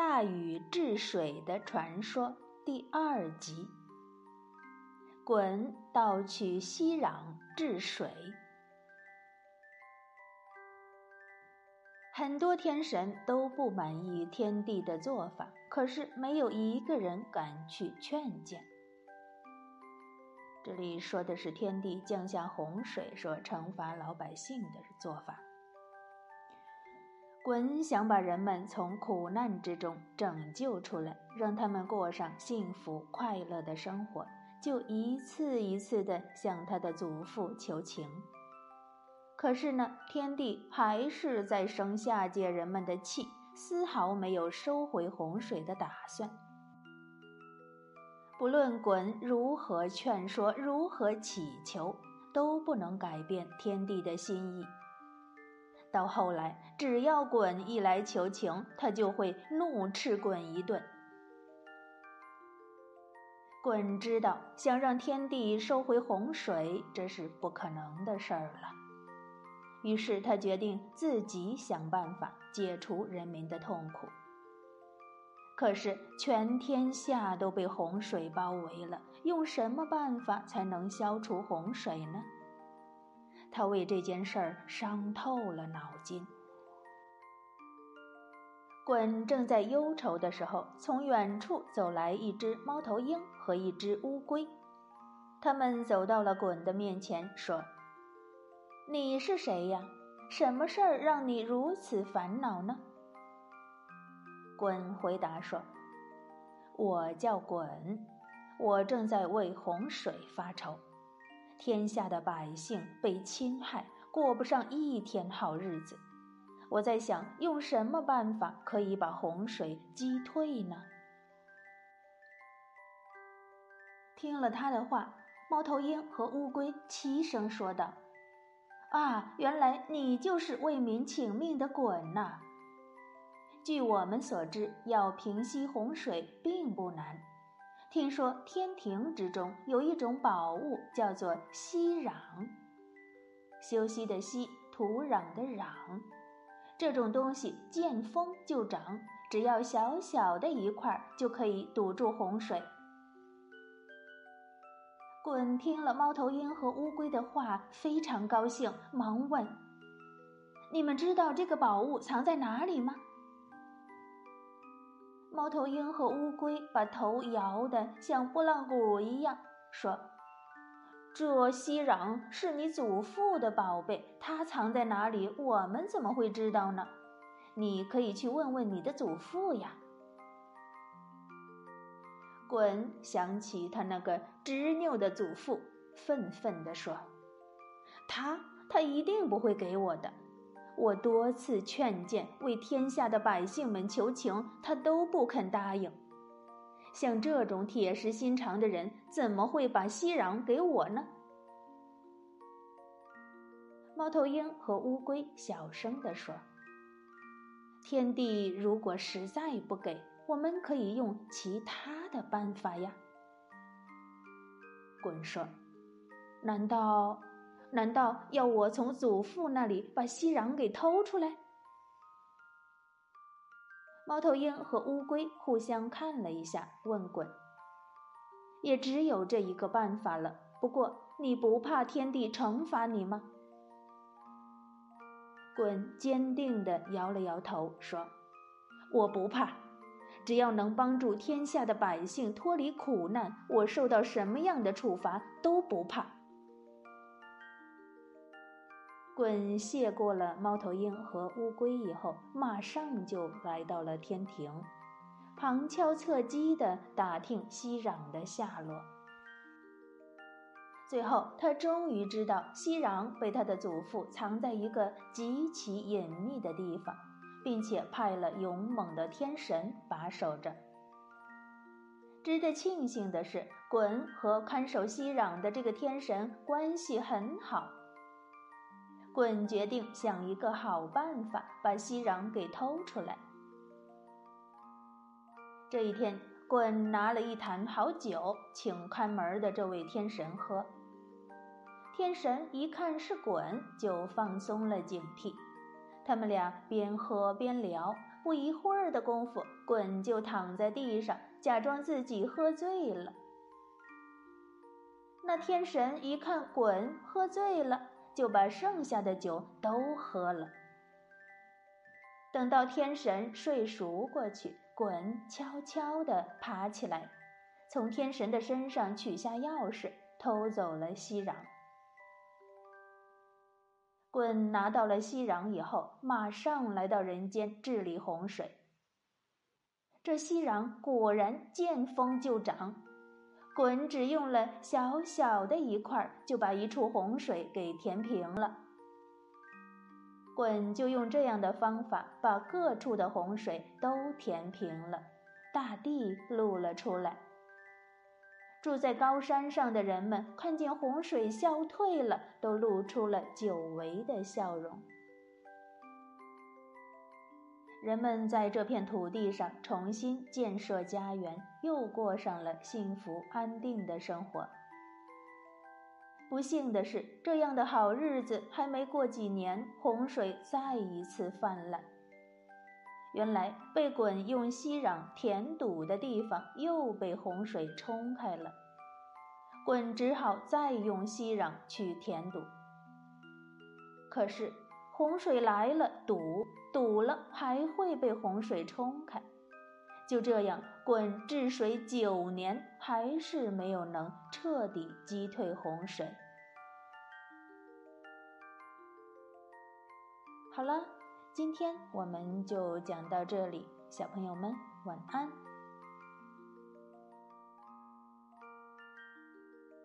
大禹治水的传说第二集。鲧盗取熙壤治水，很多天神都不满意天帝的做法，可是没有一个人敢去劝谏。这里说的是天帝降下洪水，说惩罚老百姓的做法。鲧想把人们从苦难之中拯救出来，让他们过上幸福快乐的生活，就一次一次地向他的祖父求情。可是呢，天帝还是在生下界人们的气，丝毫没有收回洪水的打算。不论鲧如何劝说，如何祈求，都不能改变天帝的心意。到后来，只要鲧一来求情，他就会怒斥鲧一顿。鲧知道，想让天帝收回洪水，这是不可能的事儿了。于是他决定自己想办法解除人民的痛苦。可是全天下都被洪水包围了，用什么办法才能消除洪水呢？他为这件事儿伤透了脑筋。鲧正在忧愁的时候，从远处走来一只猫头鹰和一只乌龟。他们走到了鲧的面前，说：“你是谁呀？什么事儿让你如此烦恼呢？”鲧回答说：“我叫鲧，我正在为洪水发愁。”天下的百姓被侵害，过不上一天好日子。我在想，用什么办法可以把洪水击退呢？听了他的话，猫头鹰和乌龟齐声说道：“啊，原来你就是为民请命的鲧呐！据我们所知，要平息洪水并不难。”听说天庭之中有一种宝物，叫做息壤。休息的息，土壤的壤。这种东西见风就长，只要小小的一块，就可以堵住洪水。鲧听了猫头鹰和乌龟的话，非常高兴，忙问：“你们知道这个宝物藏在哪里吗？”猫头鹰和乌龟把头摇得像拨浪鼓一样，说：“这熙攘是你祖父的宝贝，它藏在哪里，我们怎么会知道呢？你可以去问问你的祖父呀。”滚想起他那个执拗的祖父，愤愤地说：“他，他一定不会给我的。”我多次劝谏，为天下的百姓们求情，他都不肯答应。像这种铁石心肠的人，怎么会把息壤给我呢？猫头鹰和乌龟小声地说：“天帝如果实在不给，我们可以用其他的办法呀。”鲧说：“难道？”难道要我从祖父那里把息壤给偷出来？猫头鹰和乌龟互相看了一下，问鲧：“也只有这一个办法了。不过，你不怕天帝惩罚你吗？”鲧坚定地摇了摇头，说：“我不怕，只要能帮助天下的百姓脱离苦难，我受到什么样的处罚都不怕。”鲧谢过了猫头鹰和乌龟以后，马上就来到了天庭，旁敲侧击地打听熙攘的下落。最后，他终于知道熙攘被他的祖父藏在一个极其隐秘的地方，并且派了勇猛的天神把守着。值得庆幸的是，鲧和看守熙攘的这个天神关系很好。鲧决定想一个好办法，把息壤给偷出来。这一天，鲧拿了一坛好酒，请看门的这位天神喝。天神一看是鲧，就放松了警惕。他们俩边喝边聊，不一会儿的功夫，鲧就躺在地上，假装自己喝醉了。那天神一看鲧喝醉了，就把剩下的酒都喝了。等到天神睡熟过去，鲧悄悄地爬起来，从天神的身上取下钥匙，偷走了息壤。鲧拿到了息壤以后，马上来到人间治理洪水。这息壤果然见风就长，鲧只用了小小的一块，就把一处洪水给填平了。鲧就用这样的方法，把各处的洪水都填平了，大地露了出来。住在高山上的人们看见洪水消退了，都露出了久违的笑容。人们在这片土地上重新建设家园，又过上了幸福安定的生活。不幸的是，这样的好日子还没过几年，洪水再一次泛滥。原来被鲧用息壤填堵的地方又被洪水冲开了，鲧只好再用息壤去填堵。可是洪水来了，堵堵了还会被洪水冲开，就这样，鲧治水九年，还是没有能彻底击退洪水。好了。今天我们就讲到这里，小朋友们晚安。